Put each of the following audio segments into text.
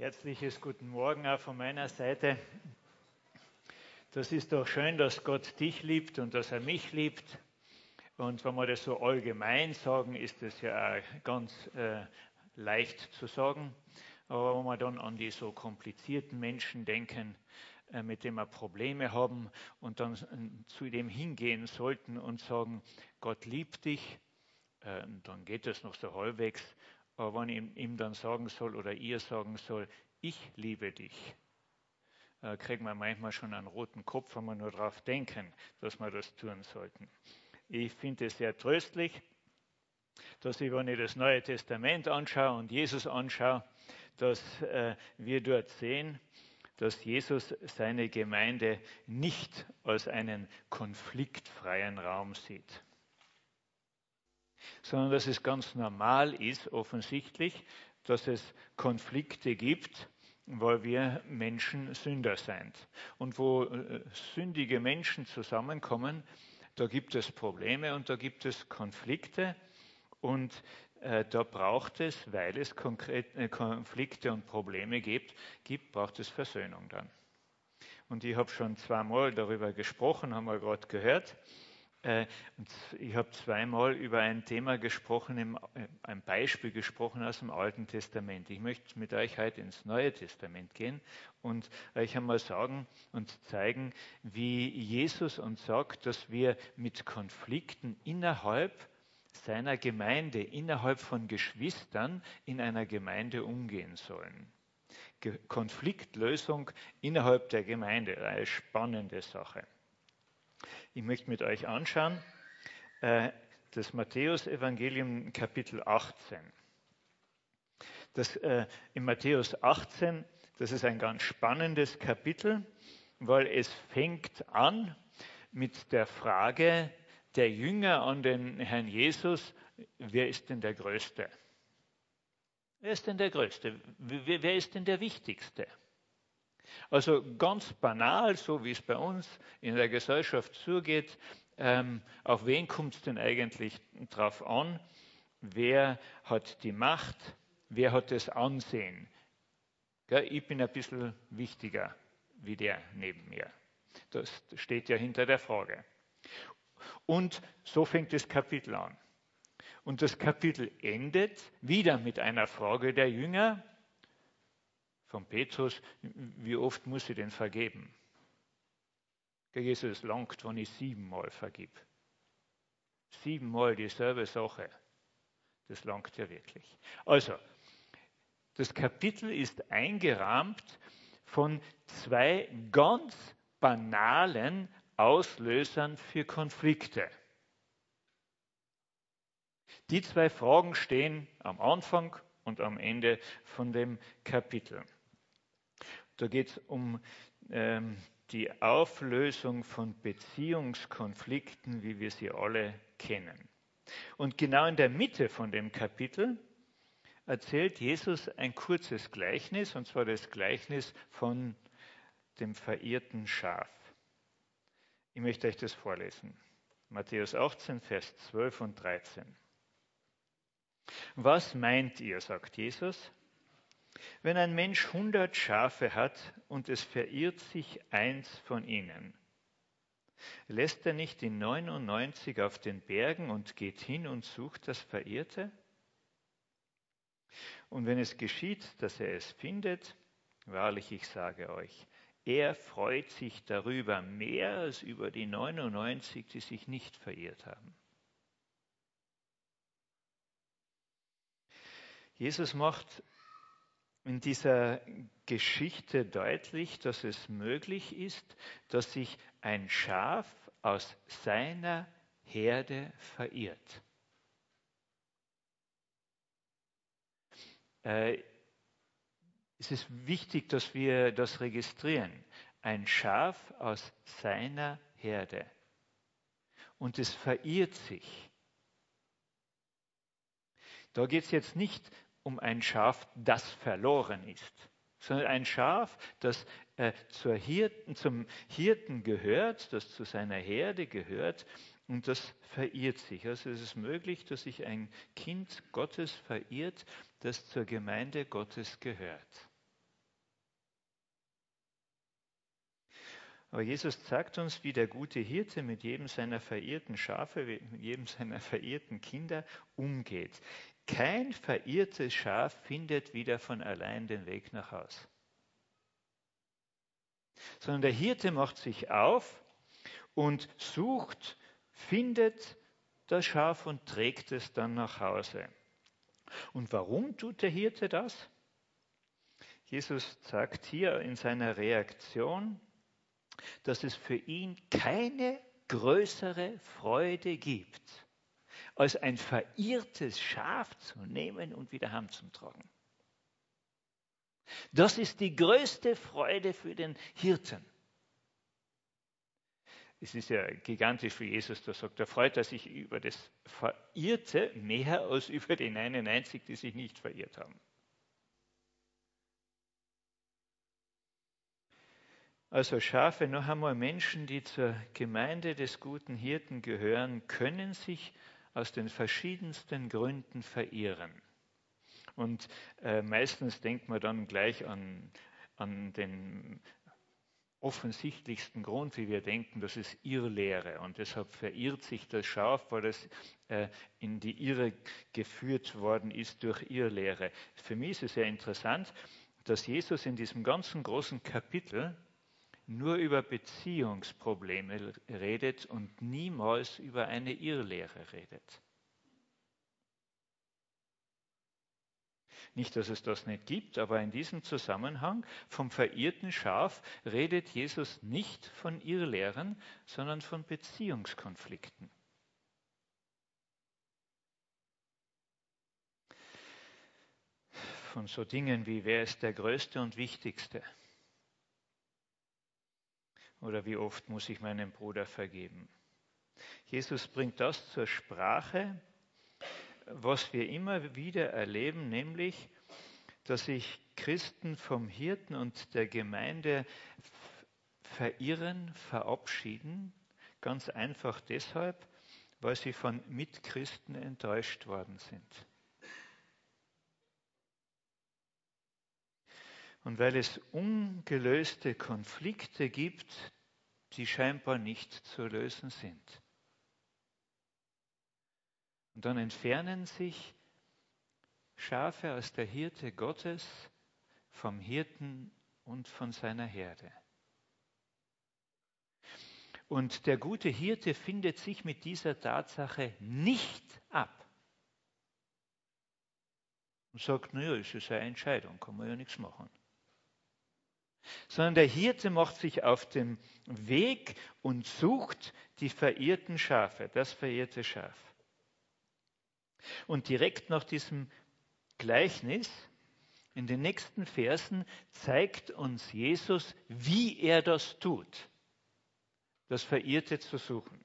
Herzliches Guten Morgen auch von meiner Seite. Das ist doch schön, dass Gott dich liebt und dass er mich liebt. Und wenn wir das so allgemein sagen, ist das ja auch ganz äh, leicht zu sagen. Aber wenn wir dann an die so komplizierten Menschen denken, äh, mit denen wir Probleme haben und dann zu dem hingehen sollten und sagen, Gott liebt dich, äh, dann geht das noch so halbwegs. Aber wenn ich ihm dann sagen soll oder ihr sagen soll, ich liebe dich, äh, kriegt man manchmal schon einen roten Kopf, wenn wir nur darauf denken, dass wir das tun sollten. Ich finde es sehr tröstlich, dass ich, wenn ich das Neue Testament anschaue und Jesus anschaue, dass äh, wir dort sehen, dass Jesus seine Gemeinde nicht als einen konfliktfreien Raum sieht sondern dass es ganz normal ist, offensichtlich, dass es Konflikte gibt, weil wir Menschen Sünder sind. Und wo äh, sündige Menschen zusammenkommen, da gibt es Probleme und da gibt es Konflikte. Und äh, da braucht es, weil es konkret, äh, Konflikte und Probleme gibt, gibt, braucht es Versöhnung dann. Und ich habe schon zweimal darüber gesprochen, haben wir gerade gehört. Äh, ich habe zweimal über ein Thema gesprochen, äh, ein Beispiel gesprochen aus dem Alten Testament. Ich möchte mit euch heute ins Neue Testament gehen und euch einmal sagen und zeigen, wie Jesus uns sagt, dass wir mit Konflikten innerhalb seiner Gemeinde, innerhalb von Geschwistern in einer Gemeinde umgehen sollen. Konfliktlösung innerhalb der Gemeinde, eine spannende Sache. Ich möchte mit euch anschauen äh, das Matthäus-Evangelium Kapitel 18. Das, äh, in Matthäus 18, das ist ein ganz spannendes Kapitel, weil es fängt an mit der Frage der Jünger an den Herrn Jesus, wer ist denn der Größte? Wer ist denn der Größte? Wer, wer ist denn der Wichtigste? Also ganz banal, so wie es bei uns in der Gesellschaft zugeht, ähm, auf wen kommt es denn eigentlich drauf an? Wer hat die Macht? Wer hat das Ansehen? Gell, ich bin ein bisschen wichtiger wie der neben mir. Das steht ja hinter der Frage. Und so fängt das Kapitel an. Und das Kapitel endet wieder mit einer Frage der Jünger, von Petrus, wie oft muss ich denn vergeben? Jesus langt, wenn ich siebenmal vergib. Siebenmal dieselbe Sache. Das langt ja wirklich. Also, das Kapitel ist eingerahmt von zwei ganz banalen Auslösern für Konflikte. Die zwei Fragen stehen am Anfang und am Ende von dem Kapitel. Da geht es um ähm, die Auflösung von Beziehungskonflikten, wie wir sie alle kennen. Und genau in der Mitte von dem Kapitel erzählt Jesus ein kurzes Gleichnis, und zwar das Gleichnis von dem verirrten Schaf. Ich möchte euch das vorlesen. Matthäus 18, Vers 12 und 13. Was meint ihr, sagt Jesus, wenn ein Mensch hundert Schafe hat und es verirrt sich eins von ihnen, lässt er nicht die 99 auf den Bergen und geht hin und sucht das Verirrte? Und wenn es geschieht, dass er es findet, wahrlich, ich sage euch, er freut sich darüber mehr als über die 99, die sich nicht verirrt haben. Jesus macht in dieser Geschichte deutlich, dass es möglich ist, dass sich ein Schaf aus seiner Herde verirrt. Äh, es ist wichtig, dass wir das registrieren. Ein Schaf aus seiner Herde. Und es verirrt sich. Da geht es jetzt nicht um ein Schaf, das verloren ist, sondern ein Schaf, das äh, Hirten, zum Hirten gehört, das zu seiner Herde gehört und das verirrt sich. Also es ist möglich, dass sich ein Kind Gottes verirrt, das zur Gemeinde Gottes gehört. Aber Jesus zeigt uns, wie der gute Hirte mit jedem seiner verirrten Schafe, mit jedem seiner verirrten Kinder umgeht. Kein verirrtes Schaf findet wieder von allein den Weg nach Haus. Sondern der Hirte macht sich auf und sucht, findet das Schaf und trägt es dann nach Hause. Und warum tut der Hirte das? Jesus sagt hier in seiner Reaktion, dass es für ihn keine größere Freude gibt, als ein verirrtes Schaf zu nehmen und wieder heimzutragen. Das ist die größte Freude für den Hirten. Es ist ja gigantisch, wie Jesus da sagt. Er freut er sich über das Verirrte mehr als über den einen einzig, die sich nicht verirrt haben. Also Schafe, noch einmal Menschen, die zur Gemeinde des guten Hirten gehören, können sich aus den verschiedensten Gründen verirren. Und äh, meistens denkt man dann gleich an, an den offensichtlichsten Grund, wie wir denken, das ist Irrlehre. Und deshalb verirrt sich das Schaf, weil es äh, in die Irre geführt worden ist durch Irrlehre. Für mich ist es sehr interessant, dass Jesus in diesem ganzen großen Kapitel nur über Beziehungsprobleme redet und niemals über eine Irrlehre redet. Nicht, dass es das nicht gibt, aber in diesem Zusammenhang vom verirrten Schaf redet Jesus nicht von Irrlehren, sondern von Beziehungskonflikten. Von so Dingen wie, wer ist der Größte und Wichtigste? Oder wie oft muss ich meinem Bruder vergeben? Jesus bringt das zur Sprache, was wir immer wieder erleben, nämlich, dass sich Christen vom Hirten und der Gemeinde verirren, verabschieden, ganz einfach deshalb, weil sie von Mitchristen enttäuscht worden sind. Und weil es ungelöste Konflikte gibt, die scheinbar nicht zu lösen sind. Und dann entfernen sich Schafe aus der Hirte Gottes vom Hirten und von seiner Herde. Und der gute Hirte findet sich mit dieser Tatsache nicht ab. Und sagt, naja, es ist eine Entscheidung, kann man ja nichts machen sondern der Hirte macht sich auf den Weg und sucht die verirrten Schafe, das verirrte Schaf. Und direkt nach diesem Gleichnis, in den nächsten Versen, zeigt uns Jesus, wie er das tut, das Verirrte zu suchen.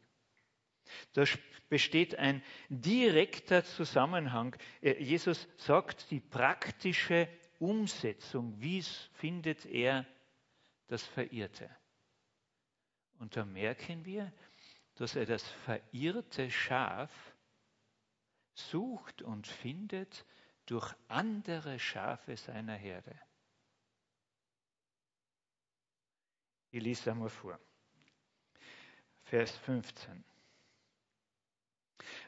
Da besteht ein direkter Zusammenhang. Äh, Jesus sagt die praktische Umsetzung, wie findet er das Verirrte? Und da merken wir, dass er das verirrte Schaf sucht und findet durch andere Schafe seiner Herde. Ich lese einmal vor. Vers 15.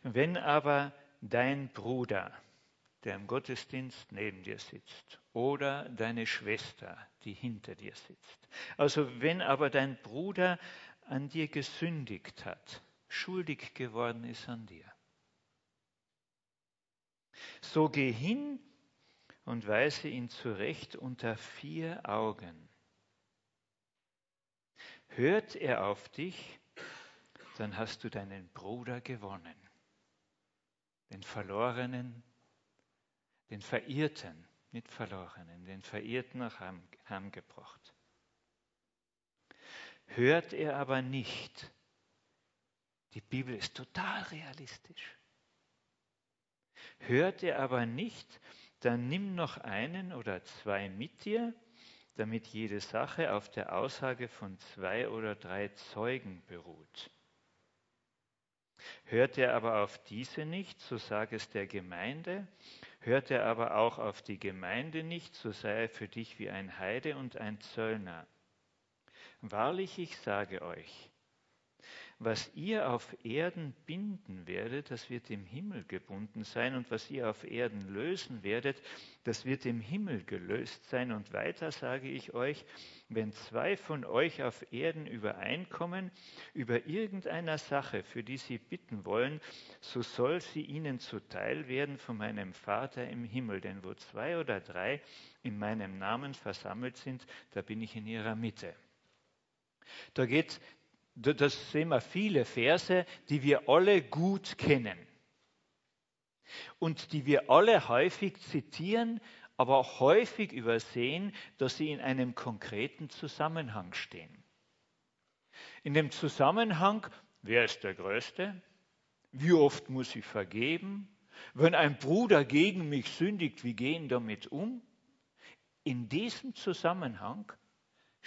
Wenn aber dein Bruder der im Gottesdienst neben dir sitzt oder deine Schwester, die hinter dir sitzt. Also wenn aber dein Bruder an dir gesündigt hat, schuldig geworden ist an dir, so geh hin und weise ihn zurecht unter vier Augen. Hört er auf dich, dann hast du deinen Bruder gewonnen, den Verlorenen den Verirrten, nicht Verlorenen, den Verirrten nach Heim gebracht. Hört er aber nicht, die Bibel ist total realistisch. Hört er aber nicht, dann nimm noch einen oder zwei mit dir, damit jede Sache auf der Aussage von zwei oder drei Zeugen beruht. Hört er aber auf diese nicht, so sage es der Gemeinde, Hört er aber auch auf die Gemeinde nicht, so sei er für dich wie ein Heide und ein Zöllner. Wahrlich, ich sage euch, was ihr auf Erden binden werdet, das wird im Himmel gebunden sein, und was ihr auf Erden lösen werdet, das wird im Himmel gelöst sein. Und weiter sage ich euch, wenn zwei von euch auf Erden übereinkommen über irgendeiner Sache, für die sie bitten wollen, so soll sie ihnen zuteil werden von meinem Vater im Himmel. Denn wo zwei oder drei in meinem Namen versammelt sind, da bin ich in ihrer Mitte. Da geht das sehen wir viele Verse, die wir alle gut kennen und die wir alle häufig zitieren, aber auch häufig übersehen, dass sie in einem konkreten Zusammenhang stehen. In dem Zusammenhang, wer ist der Größte? Wie oft muss ich vergeben? Wenn ein Bruder gegen mich sündigt, wie gehen damit um? In diesem Zusammenhang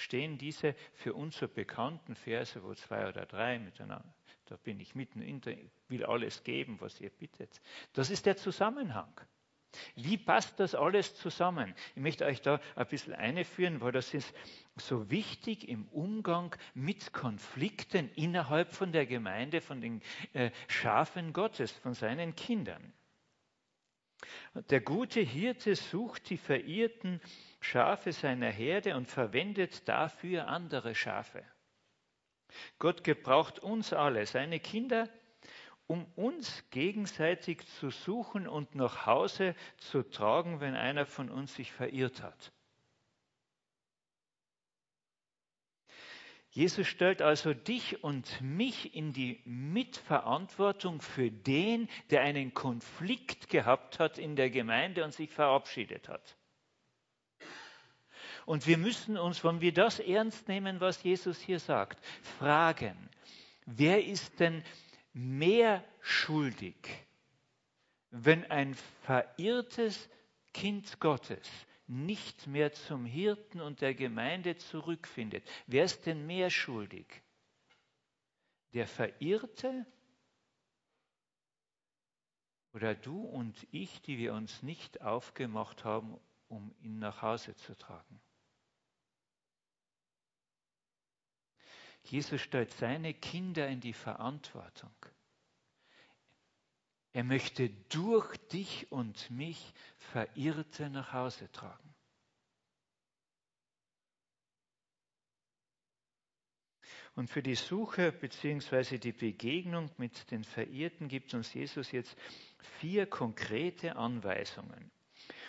stehen diese für uns so bekannten Verse, wo zwei oder drei miteinander, da bin ich mitten in der, will alles geben, was ihr bittet. Das ist der Zusammenhang. Wie passt das alles zusammen? Ich möchte euch da ein bisschen einführen, weil das ist so wichtig im Umgang mit Konflikten innerhalb von der Gemeinde, von den äh, Schafen Gottes, von seinen Kindern. Der gute Hirte sucht die verirrten Schafe seiner Herde und verwendet dafür andere Schafe. Gott gebraucht uns alle, seine Kinder, um uns gegenseitig zu suchen und nach Hause zu tragen, wenn einer von uns sich verirrt hat. Jesus stellt also dich und mich in die Mitverantwortung für den, der einen Konflikt gehabt hat in der Gemeinde und sich verabschiedet hat. Und wir müssen uns, wenn wir das ernst nehmen, was Jesus hier sagt, fragen, wer ist denn mehr schuldig, wenn ein verirrtes Kind Gottes nicht mehr zum Hirten und der Gemeinde zurückfindet? Wer ist denn mehr schuldig? Der Verirrte oder du und ich, die wir uns nicht aufgemacht haben, um ihn nach Hause zu tragen? Jesus stellt seine Kinder in die Verantwortung. Er möchte durch dich und mich Verirrte nach Hause tragen. Und für die Suche bzw. die Begegnung mit den Verirrten gibt uns Jesus jetzt vier konkrete Anweisungen.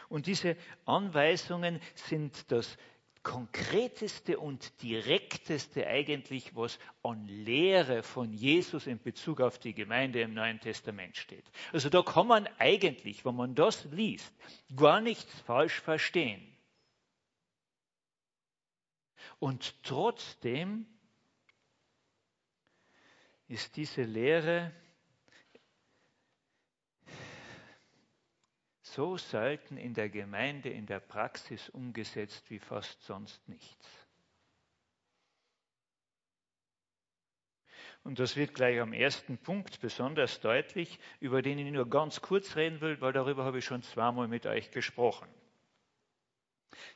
Und diese Anweisungen sind das konkreteste und direkteste eigentlich, was an Lehre von Jesus in Bezug auf die Gemeinde im Neuen Testament steht. Also da kann man eigentlich, wenn man das liest, gar nichts falsch verstehen. Und trotzdem ist diese Lehre so selten in der Gemeinde, in der Praxis umgesetzt wie fast sonst nichts. Und das wird gleich am ersten Punkt besonders deutlich, über den ich nur ganz kurz reden will, weil darüber habe ich schon zweimal mit euch gesprochen.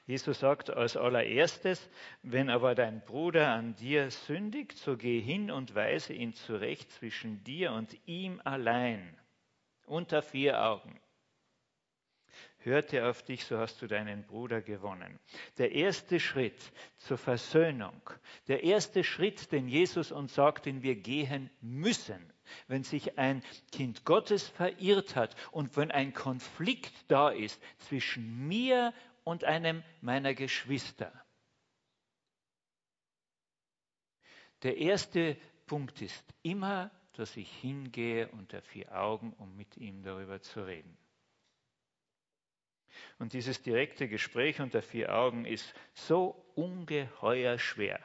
Jesus sagt als allererstes, wenn aber dein Bruder an dir sündigt, so geh hin und weise ihn zurecht zwischen dir und ihm allein, unter vier Augen hörte auf dich, so hast du deinen Bruder gewonnen. Der erste Schritt zur Versöhnung, der erste Schritt, den Jesus uns sagt, den wir gehen müssen, wenn sich ein Kind Gottes verirrt hat und wenn ein Konflikt da ist zwischen mir und einem meiner Geschwister. Der erste Punkt ist immer, dass ich hingehe unter vier Augen, um mit ihm darüber zu reden. Und dieses direkte Gespräch unter vier Augen ist so ungeheuer schwer.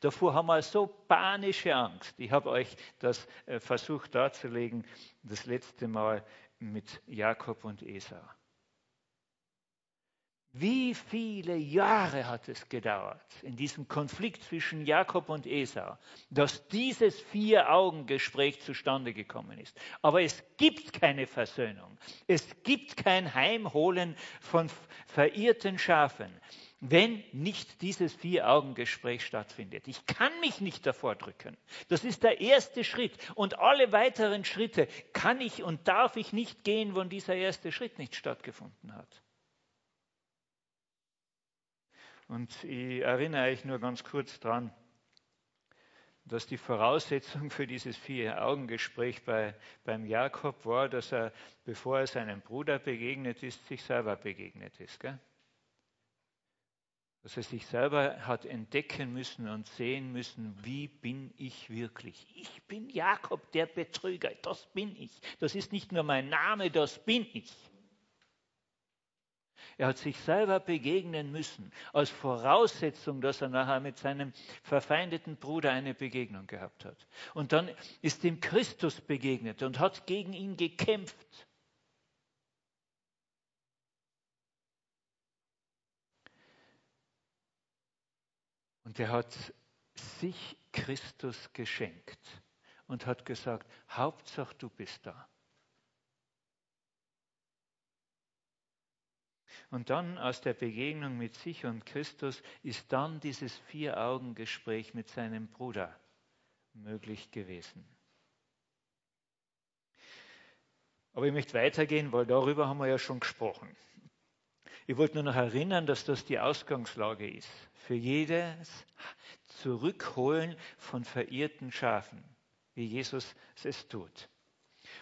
Davor haben wir so panische Angst. Ich habe euch das äh, versucht darzulegen, das letzte Mal mit Jakob und Esau. Wie viele Jahre hat es gedauert in diesem Konflikt zwischen Jakob und Esau, dass dieses Vier-Augen-Gespräch zustande gekommen ist. Aber es gibt keine Versöhnung. Es gibt kein Heimholen von verirrten Schafen, wenn nicht dieses Vier-Augen-Gespräch stattfindet. Ich kann mich nicht davor drücken. Das ist der erste Schritt. Und alle weiteren Schritte kann ich und darf ich nicht gehen, wenn dieser erste Schritt nicht stattgefunden hat. Und ich erinnere euch nur ganz kurz daran, dass die Voraussetzung für dieses Vier-Augen-Gespräch bei, beim Jakob war, dass er, bevor er seinem Bruder begegnet ist, sich selber begegnet ist. Gell? Dass er sich selber hat entdecken müssen und sehen müssen, wie bin ich wirklich. Ich bin Jakob, der Betrüger, das bin ich. Das ist nicht nur mein Name, das bin ich. Er hat sich selber begegnen müssen, als Voraussetzung, dass er nachher mit seinem verfeindeten Bruder eine Begegnung gehabt hat. Und dann ist ihm Christus begegnet und hat gegen ihn gekämpft. Und er hat sich Christus geschenkt und hat gesagt, Hauptsache du bist da. Und dann aus der Begegnung mit sich und Christus ist dann dieses Vier-Augen-Gespräch mit seinem Bruder möglich gewesen. Aber ich möchte weitergehen, weil darüber haben wir ja schon gesprochen. Ich wollte nur noch erinnern, dass das die Ausgangslage ist. Für jedes Zurückholen von verirrten Schafen, wie Jesus es tut.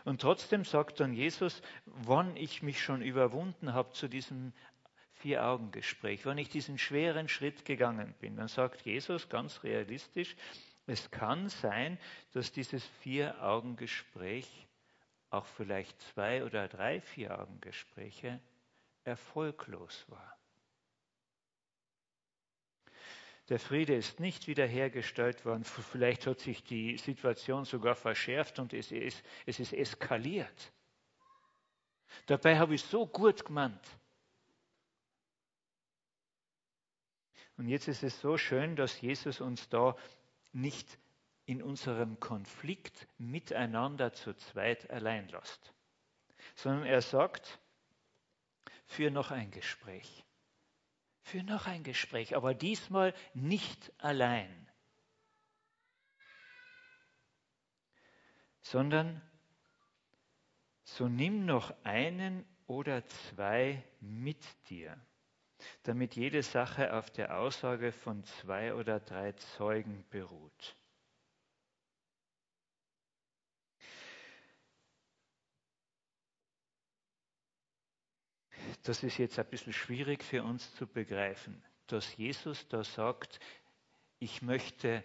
Und trotzdem sagt dann Jesus, wann ich mich schon überwunden habe zu diesem Vier-Augen-Gespräch, wann ich diesen schweren Schritt gegangen bin, dann sagt Jesus ganz realistisch, es kann sein, dass dieses Vier-Augen-Gespräch, auch vielleicht zwei oder drei Vier-Augen-Gespräche, erfolglos war. Der Friede ist nicht wiederhergestellt worden. Vielleicht hat sich die Situation sogar verschärft und es ist, es ist eskaliert. Dabei habe ich so gut gemeint. Und jetzt ist es so schön, dass Jesus uns da nicht in unserem Konflikt miteinander zu zweit allein lässt, sondern er sagt, für noch ein Gespräch für noch ein Gespräch, aber diesmal nicht allein, sondern so nimm noch einen oder zwei mit dir, damit jede Sache auf der Aussage von zwei oder drei Zeugen beruht. Das ist jetzt ein bisschen schwierig für uns zu begreifen, dass Jesus da sagt, ich möchte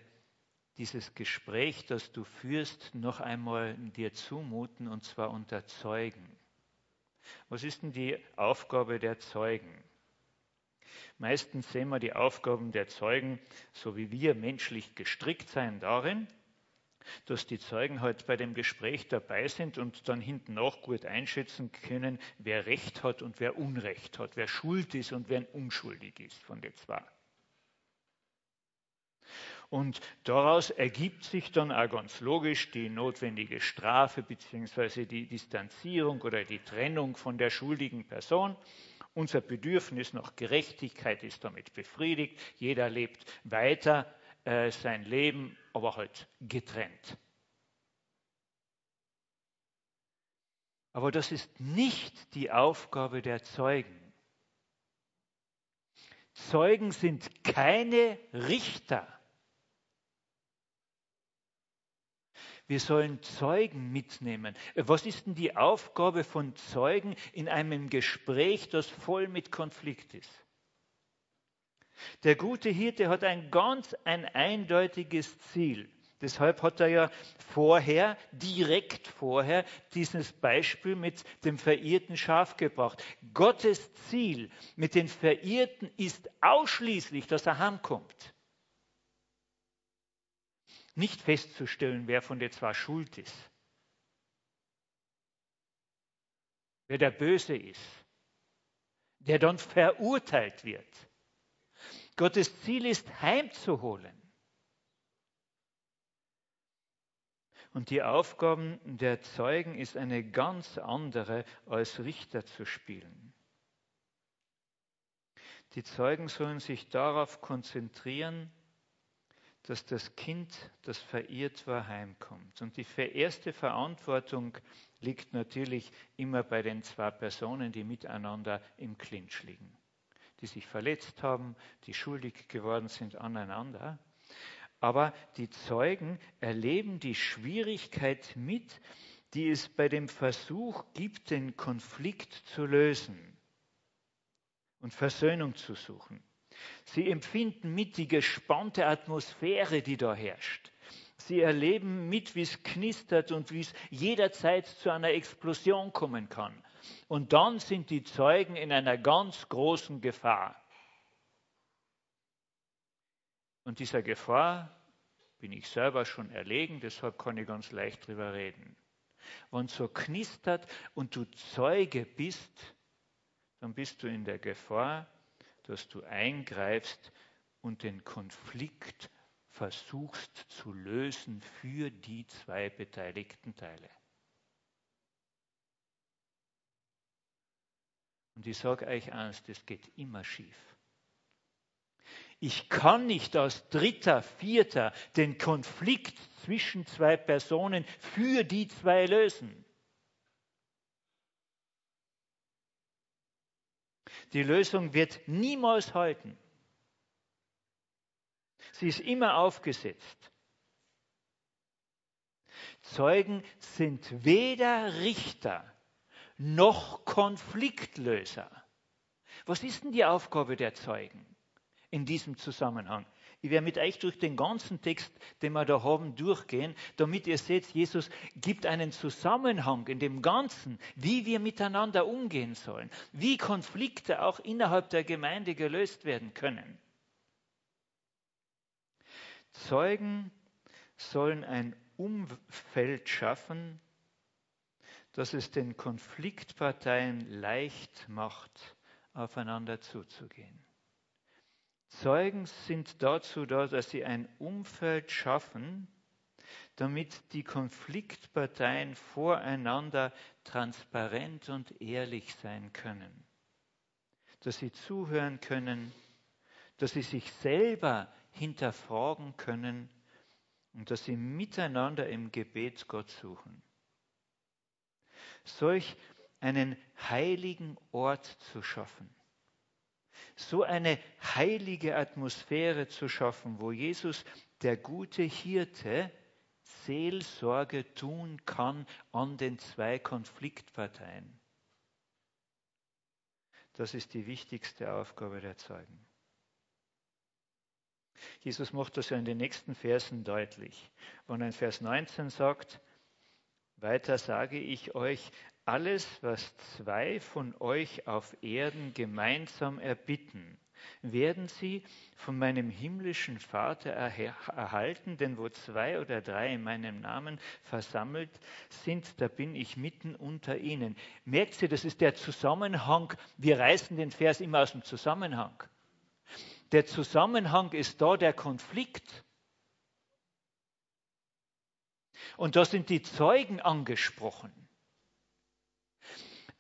dieses Gespräch, das du führst, noch einmal dir zumuten und zwar unter Zeugen. Was ist denn die Aufgabe der Zeugen? Meistens sehen wir die Aufgaben der Zeugen, so wie wir menschlich gestrickt sein, darin, dass die Zeugen halt bei dem Gespräch dabei sind und dann hinten auch gut einschätzen können, wer Recht hat und wer Unrecht hat, wer schuld ist und wer unschuldig ist von den zwei. Und daraus ergibt sich dann auch ganz logisch die notwendige Strafe bzw. die Distanzierung oder die Trennung von der schuldigen Person. Unser Bedürfnis nach Gerechtigkeit ist damit befriedigt. Jeder lebt weiter äh, sein Leben, aber halt getrennt. Aber das ist nicht die Aufgabe der Zeugen. Zeugen sind keine Richter. Wir sollen Zeugen mitnehmen. Was ist denn die Aufgabe von Zeugen in einem Gespräch, das voll mit Konflikt ist? Der gute Hirte hat ein ganz ein eindeutiges Ziel. Deshalb hat er ja vorher, direkt vorher, dieses Beispiel mit dem verirrten Schaf gebracht. Gottes Ziel mit den Verirrten ist ausschließlich, dass er heimkommt. Nicht festzustellen, wer von der zwar schuld ist, wer der Böse ist, der dann verurteilt wird. Gottes Ziel ist, heimzuholen. Und die Aufgaben der Zeugen ist eine ganz andere, als Richter zu spielen. Die Zeugen sollen sich darauf konzentrieren, dass das Kind, das verirrt war, heimkommt. Und die erste Verantwortung liegt natürlich immer bei den zwei Personen, die miteinander im Clinch liegen, die sich verletzt haben, die schuldig geworden sind aneinander. Aber die Zeugen erleben die Schwierigkeit mit, die es bei dem Versuch gibt, den Konflikt zu lösen und Versöhnung zu suchen. Sie empfinden mit die gespannte Atmosphäre, die da herrscht. Sie erleben mit, wie es knistert und wie es jederzeit zu einer Explosion kommen kann. Und dann sind die Zeugen in einer ganz großen Gefahr. Und dieser Gefahr bin ich selber schon erlegen, deshalb kann ich ganz leicht drüber reden. Wenn es so knistert und du Zeuge bist, dann bist du in der Gefahr, dass du eingreifst und den Konflikt versuchst zu lösen für die zwei beteiligten Teile. Und ich sage euch eins, das geht immer schief. Ich kann nicht als Dritter, Vierter den Konflikt zwischen zwei Personen für die zwei lösen. Die Lösung wird niemals halten. Sie ist immer aufgesetzt. Zeugen sind weder Richter noch Konfliktlöser. Was ist denn die Aufgabe der Zeugen in diesem Zusammenhang? Ich werde mit euch durch den ganzen Text, den wir da haben, durchgehen, damit ihr seht, Jesus gibt einen Zusammenhang in dem Ganzen, wie wir miteinander umgehen sollen, wie Konflikte auch innerhalb der Gemeinde gelöst werden können. Zeugen sollen ein Umfeld schaffen, das es den Konfliktparteien leicht macht, aufeinander zuzugehen. Zeugen sind dazu da, dass sie ein Umfeld schaffen, damit die Konfliktparteien voreinander transparent und ehrlich sein können, dass sie zuhören können, dass sie sich selber hinterfragen können und dass sie miteinander im Gebet Gott suchen. Solch einen heiligen Ort zu schaffen, so eine heilige Atmosphäre zu schaffen, wo Jesus, der gute Hirte, Seelsorge tun kann an den zwei Konfliktparteien. Das ist die wichtigste Aufgabe der Zeugen. Jesus macht das ja in den nächsten Versen deutlich. Er in Vers 19 sagt, weiter sage ich euch, alles, was zwei von euch auf Erden gemeinsam erbitten, werden sie von meinem himmlischen Vater erhalten, denn wo zwei oder drei in meinem Namen versammelt sind, da bin ich mitten unter ihnen. Merkt ihr, das ist der Zusammenhang, wir reißen den Vers immer aus dem Zusammenhang. Der Zusammenhang ist da der Konflikt. Und da sind die Zeugen angesprochen.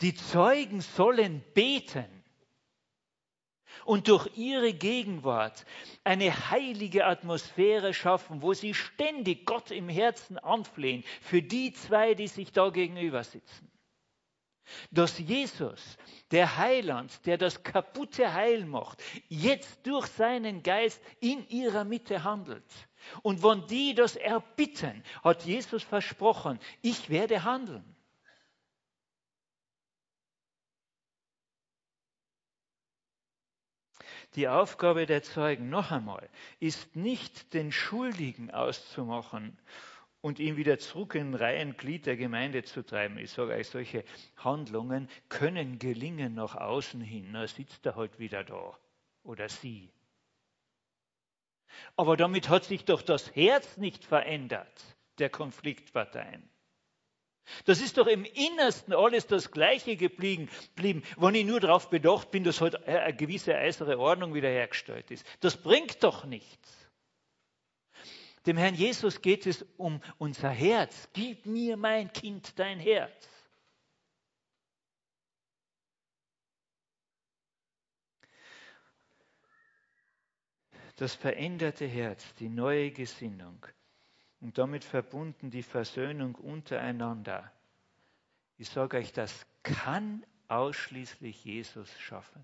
Die Zeugen sollen beten und durch ihre Gegenwart eine heilige Atmosphäre schaffen, wo sie ständig Gott im Herzen anflehen für die zwei, die sich da gegenüber sitzen. Dass Jesus, der Heiland, der das kaputte Heil macht, jetzt durch seinen Geist in ihrer Mitte handelt. Und wenn die das erbitten, hat Jesus versprochen, ich werde handeln. Die Aufgabe der Zeugen, noch einmal, ist nicht den Schuldigen auszumachen und ihn wieder zurück in Reihenglied der Gemeinde zu treiben. Ich sage euch, solche Handlungen können gelingen nach außen hin. Da sitzt er halt wieder da oder sie. Aber damit hat sich doch das Herz nicht verändert der Konfliktparteien. Das ist doch im Innersten alles das Gleiche geblieben, wenn ich nur darauf bedacht bin, dass heute halt eine gewisse äußere Ordnung wiederhergestellt ist. Das bringt doch nichts. Dem Herrn Jesus geht es um unser Herz. Gib mir, mein Kind, dein Herz. Das veränderte Herz, die neue Gesinnung, und damit verbunden die Versöhnung untereinander. Ich sage euch, das kann ausschließlich Jesus schaffen.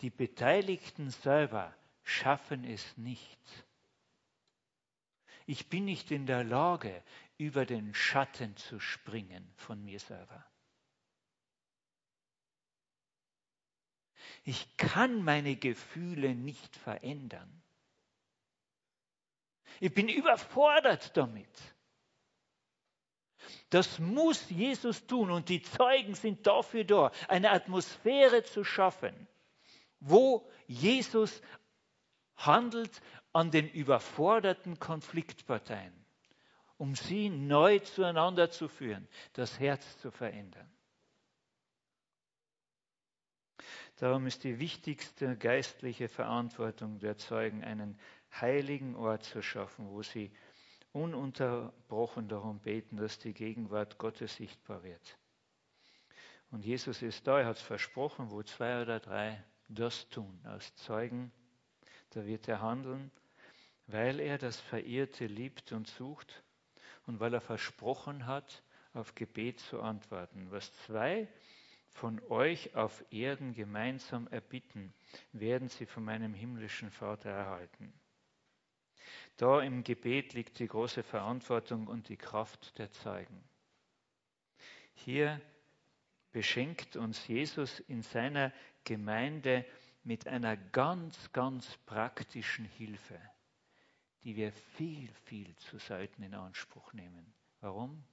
Die Beteiligten selber schaffen es nicht. Ich bin nicht in der Lage, über den Schatten zu springen von mir selber. Ich kann meine Gefühle nicht verändern. Ich bin überfordert damit. Das muss Jesus tun und die Zeugen sind dafür da, eine Atmosphäre zu schaffen, wo Jesus handelt an den überforderten Konfliktparteien, um sie neu zueinander zu führen, das Herz zu verändern. Darum ist die wichtigste geistliche Verantwortung der Zeugen einen heiligen Ort zu schaffen, wo sie ununterbrochen darum beten, dass die Gegenwart Gottes sichtbar wird. Und Jesus ist da, er hat es versprochen, wo zwei oder drei das tun, als Zeugen, da wird er handeln, weil er das Verirrte liebt und sucht und weil er versprochen hat, auf Gebet zu antworten. Was zwei von euch auf Erden gemeinsam erbitten, werden sie von meinem himmlischen Vater erhalten. Da im Gebet liegt die große Verantwortung und die Kraft der Zeugen. Hier beschenkt uns Jesus in seiner Gemeinde mit einer ganz, ganz praktischen Hilfe, die wir viel, viel zu selten in Anspruch nehmen. Warum?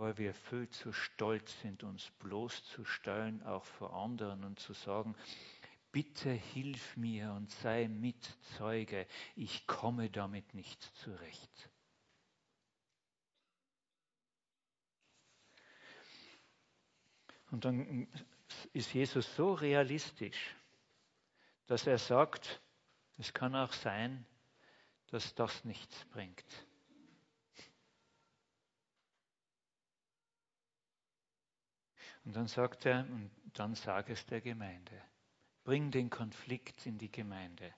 Weil wir viel zu stolz sind, uns bloßzustellen, auch vor anderen und zu sagen, bitte hilf mir und sei Mitzeuge, ich komme damit nicht zurecht. Und dann ist Jesus so realistisch, dass er sagt, es kann auch sein, dass das nichts bringt. Und dann sagt er, und dann sage es der Gemeinde. Bring den Konflikt in die Gemeinde.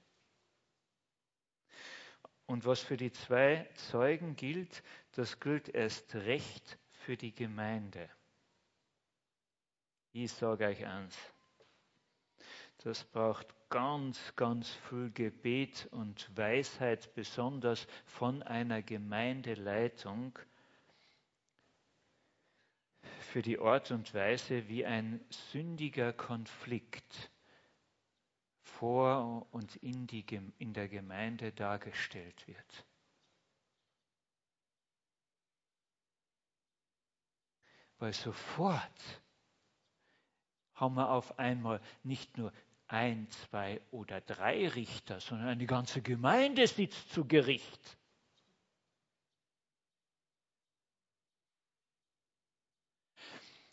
Und was für die zwei Zeugen gilt, das gilt erst recht für die Gemeinde. Ich sage euch eins, das braucht ganz, ganz viel Gebet und Weisheit, besonders von einer Gemeindeleitung, für die Art und Weise, wie ein sündiger Konflikt vor und in, die, in der Gemeinde dargestellt wird. Weil sofort haben wir auf einmal nicht nur ein, zwei oder drei Richter, sondern eine ganze Gemeinde sitzt zu Gericht.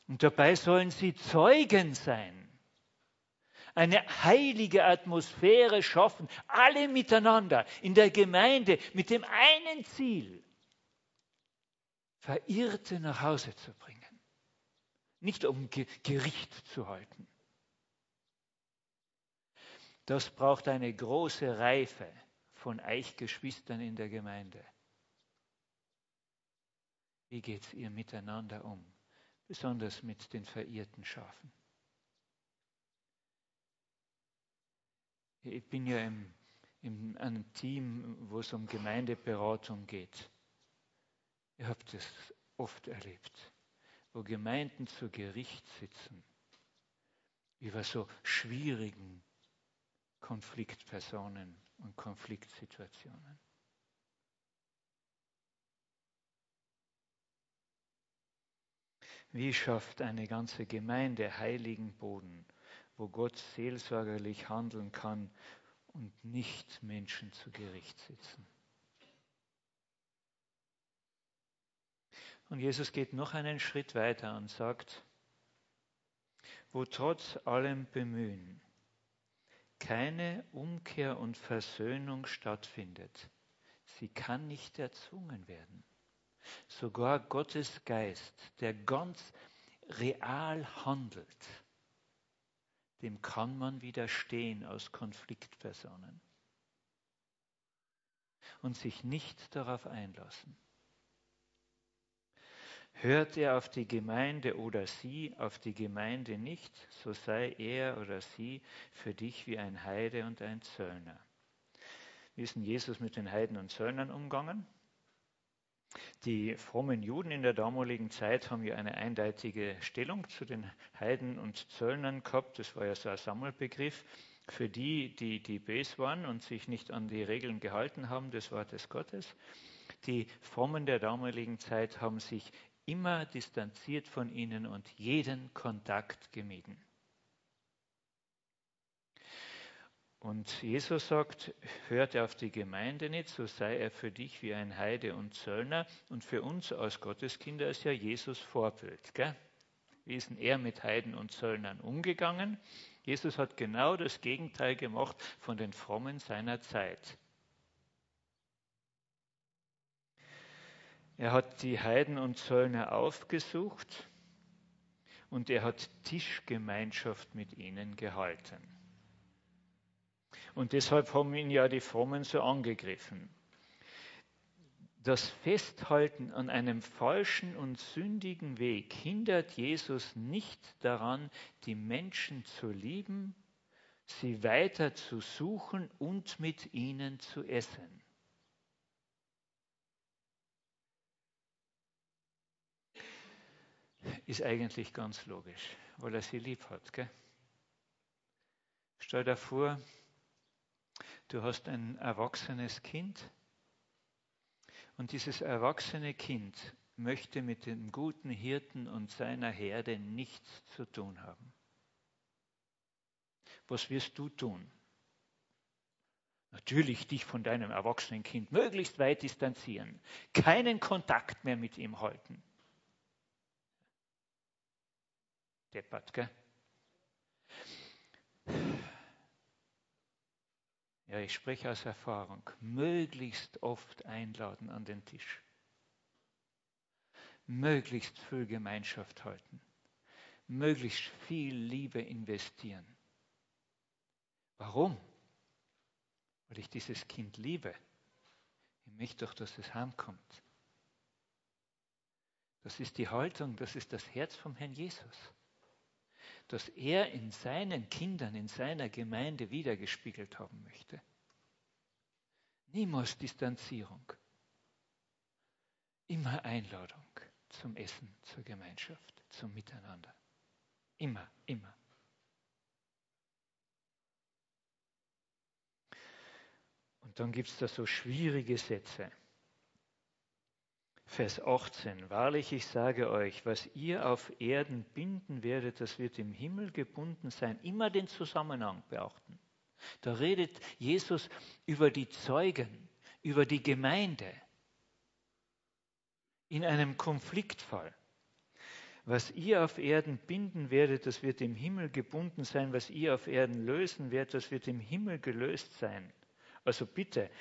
Und dabei sollen sie Zeugen sein eine heilige Atmosphäre schaffen, alle miteinander in der Gemeinde mit dem einen Ziel, Verirrte nach Hause zu bringen, nicht um Gericht zu halten. Das braucht eine große Reife von Eichgeschwistern in der Gemeinde. Wie geht es ihr miteinander um, besonders mit den verirrten Schafen? Ich bin ja im, in einem Team, wo es um Gemeindeberatung geht. Ihr habt es oft erlebt, wo Gemeinden zu Gericht sitzen über so schwierigen Konfliktpersonen und Konfliktsituationen. Wie schafft eine ganze Gemeinde heiligen Boden? wo Gott seelsorgerlich handeln kann und nicht Menschen zu Gericht sitzen. Und Jesus geht noch einen Schritt weiter und sagt, wo trotz allem Bemühen keine Umkehr und Versöhnung stattfindet, sie kann nicht erzwungen werden. Sogar Gottes Geist, der ganz real handelt, dem kann man widerstehen aus Konfliktpersonen und sich nicht darauf einlassen. Hört er auf die Gemeinde oder sie auf die Gemeinde nicht, so sei er oder sie für dich wie ein Heide und ein Zöllner. Wie ist denn Jesus mit den Heiden und Zöllnern umgegangen? Die frommen Juden in der damaligen Zeit haben ja eine eindeutige Stellung zu den Heiden und Zöllnern gehabt. Das war ja so ein Sammelbegriff. Für die, die, die böse waren und sich nicht an die Regeln gehalten haben des Wortes Gottes. Die Frommen der damaligen Zeit haben sich immer distanziert von ihnen und jeden Kontakt gemieden. Und Jesus sagt, hört auf die Gemeinde nicht, so sei er für dich wie ein Heide und Zöllner. Und für uns als Gotteskinder ist ja Jesus Vorbild. Gell? Wie ist denn er mit Heiden und Zöllnern umgegangen? Jesus hat genau das Gegenteil gemacht von den Frommen seiner Zeit. Er hat die Heiden und Zöllner aufgesucht und er hat Tischgemeinschaft mit ihnen gehalten. Und deshalb haben ihn ja die Frommen so angegriffen. Das Festhalten an einem falschen und sündigen Weg hindert Jesus nicht daran, die Menschen zu lieben, sie weiter zu suchen und mit ihnen zu essen. ist eigentlich ganz logisch, weil er sie lieb hat. Gell? Stell dir vor, du hast ein erwachsenes Kind und dieses erwachsene Kind möchte mit dem guten Hirten und seiner Herde nichts zu tun haben. Was wirst du tun? Natürlich dich von deinem erwachsenen Kind möglichst weit distanzieren, keinen Kontakt mehr mit ihm halten. deppert, gell? Ja, ich spreche aus Erfahrung. Möglichst oft einladen an den Tisch. Möglichst viel Gemeinschaft halten. Möglichst viel Liebe investieren. Warum? Weil ich dieses Kind liebe. Ich möchte doch, dass es heimkommt. Das ist die Haltung, das ist das Herz vom Herrn Jesus das er in seinen Kindern, in seiner Gemeinde wiedergespiegelt haben möchte. Niemals Distanzierung. Immer Einladung zum Essen, zur Gemeinschaft, zum Miteinander. Immer, immer. Und dann gibt es da so schwierige Sätze. Vers 18. Wahrlich, ich sage euch, was ihr auf Erden binden werdet, das wird im Himmel gebunden sein. Immer den Zusammenhang beachten. Da redet Jesus über die Zeugen, über die Gemeinde in einem Konfliktfall. Was ihr auf Erden binden werdet, das wird im Himmel gebunden sein. Was ihr auf Erden lösen werdet, das wird im Himmel gelöst sein. Also bitte,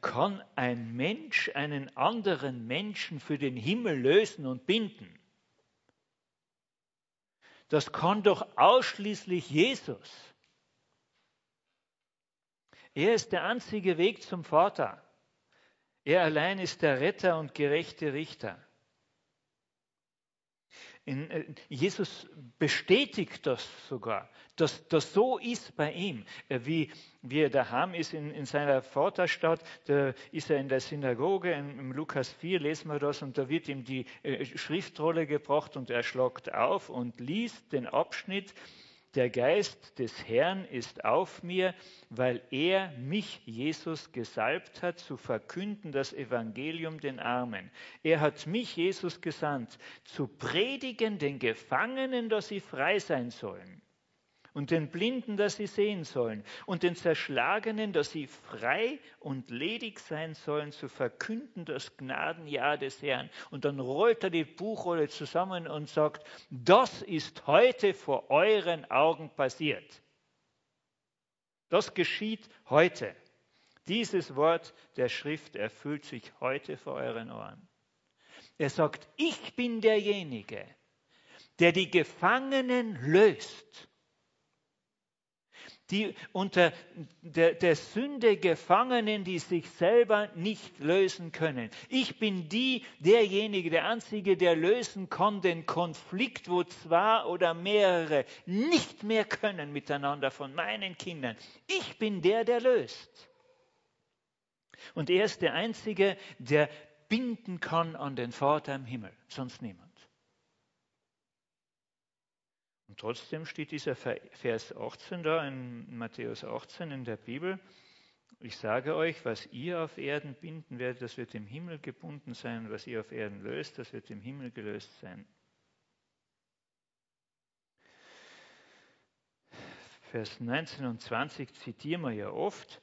kann ein Mensch einen anderen Menschen für den Himmel lösen und binden? Das kann doch ausschließlich Jesus. Er ist der einzige Weg zum Vater. Er allein ist der Retter und gerechte Richter. In, äh, Jesus bestätigt das sogar, dass das so ist bei ihm. Äh, wie, wie er daheim ist in, in seiner Vaterstadt, da ist er in der Synagoge, in, im Lukas 4 lesen wir das, und da wird ihm die äh, Schriftrolle gebracht und er schlagt auf und liest den Abschnitt, der Geist des Herrn ist auf mir, weil er mich, Jesus, gesalbt hat, zu verkünden das Evangelium den Armen. Er hat mich, Jesus, gesandt, zu predigen den Gefangenen, dass sie frei sein sollen, und den Blinden, dass sie sehen sollen, und den Zerschlagenen, dass sie frei und ledig sein sollen, zu verkünden das Gnadenjahr des Herrn. Und dann rollt er die Buchrolle zusammen und sagt, das ist heute vor euren Augen passiert. Das geschieht heute. Dieses Wort der Schrift erfüllt sich heute vor euren Ohren. Er sagt, ich bin derjenige, der die Gefangenen löst die unter der, der, Sünde Gefangenen, die sich selber nicht lösen können. Ich bin die, derjenige, der Einzige, der lösen kann den Konflikt, wo zwei oder mehrere nicht mehr können miteinander von meinen Kindern. Ich bin der, der löst. Und er ist der Einzige, der binden kann an den Vater im Himmel, sonst niemand. Und trotzdem steht dieser Vers 18 da in Matthäus 18 in der Bibel. Ich sage euch, was ihr auf Erden binden werdet, das wird im Himmel gebunden sein, was ihr auf Erden löst, das wird im Himmel gelöst sein. Vers 19 und 20 zitieren wir ja oft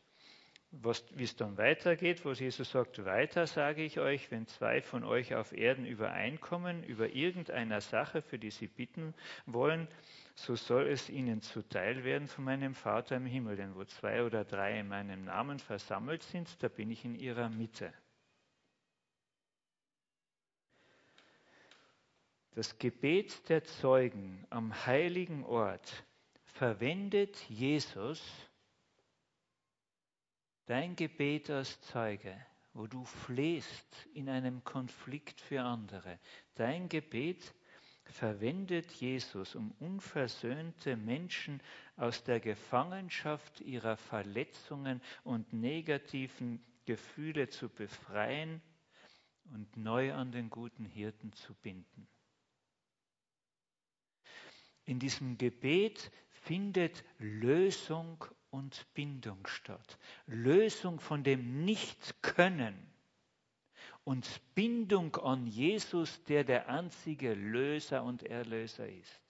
wie es dann weitergeht, wo Jesus sagt, weiter sage ich euch, wenn zwei von euch auf Erden übereinkommen über irgendeiner Sache, für die sie bitten wollen, so soll es ihnen zuteil werden von meinem Vater im Himmel. Denn wo zwei oder drei in meinem Namen versammelt sind, da bin ich in ihrer Mitte. Das Gebet der Zeugen am heiligen Ort verwendet Jesus, Dein Gebet als Zeuge, wo du flehst in einem Konflikt für andere, dein Gebet verwendet Jesus, um unversöhnte Menschen aus der Gefangenschaft ihrer Verletzungen und negativen Gefühle zu befreien und neu an den guten Hirten zu binden. In diesem Gebet findet Lösung und Bindung statt. Lösung von dem Nichtkönnen und Bindung an Jesus, der der einzige Löser und Erlöser ist.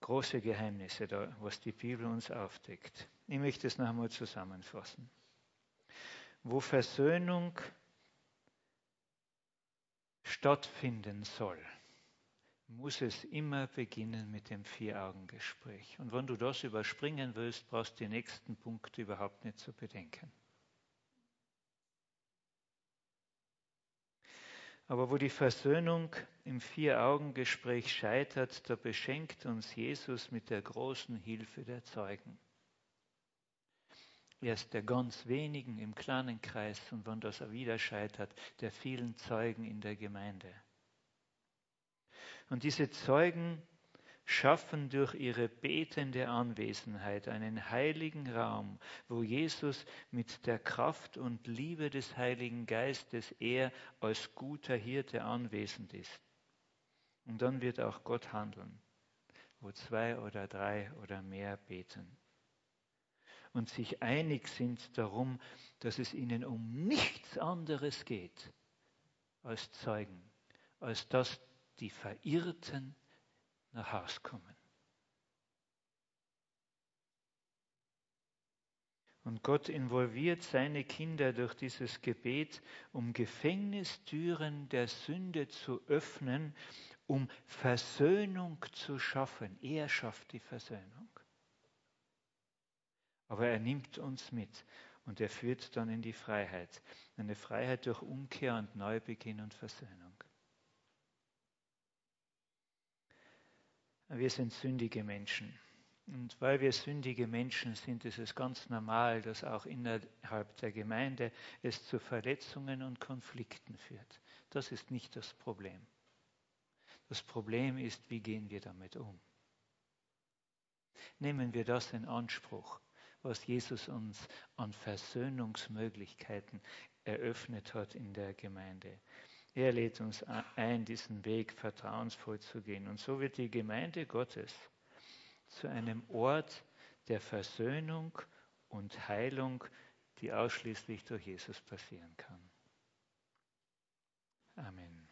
Große Geheimnisse, da, was die Bibel uns aufdeckt. Ich möchte es noch einmal zusammenfassen. Wo Versöhnung stattfinden soll, muss es immer beginnen mit dem Vier-Augen-Gespräch. Und wenn du das überspringen willst, brauchst du die nächsten Punkte überhaupt nicht zu bedenken. Aber wo die Versöhnung im Vier-Augen-Gespräch scheitert, da beschenkt uns Jesus mit der großen Hilfe der Zeugen. Erst der ganz wenigen im kleinen Kreis und wenn das wieder scheitert, der vielen Zeugen in der Gemeinde. Und diese Zeugen schaffen durch ihre betende Anwesenheit einen heiligen Raum, wo Jesus mit der Kraft und Liebe des Heiligen Geistes er als guter Hirte anwesend ist. Und dann wird auch Gott handeln, wo zwei oder drei oder mehr beten und sich einig sind darum, dass es ihnen um nichts anderes geht als Zeugen, als dass die Verirrten nach Haus kommen. Und Gott involviert seine Kinder durch dieses Gebet, um Gefängnistüren der Sünde zu öffnen, um Versöhnung zu schaffen. Er schafft die Versöhnung. Aber er nimmt uns mit und er führt dann in die Freiheit. Eine Freiheit durch Umkehr und Neubeginn und Versöhnung. Wir sind sündige Menschen. Und weil wir sündige Menschen sind, ist es ganz normal, dass auch innerhalb der Gemeinde es zu Verletzungen und Konflikten führt. Das ist nicht das Problem. Das Problem ist, wie gehen wir damit um? Nehmen wir das in Anspruch was Jesus uns an Versöhnungsmöglichkeiten eröffnet hat in der Gemeinde. Er lädt uns ein, diesen Weg vertrauensvoll zu gehen. Und so wird die Gemeinde Gottes zu einem Ort der Versöhnung und Heilung, die ausschließlich durch Jesus passieren kann. Amen.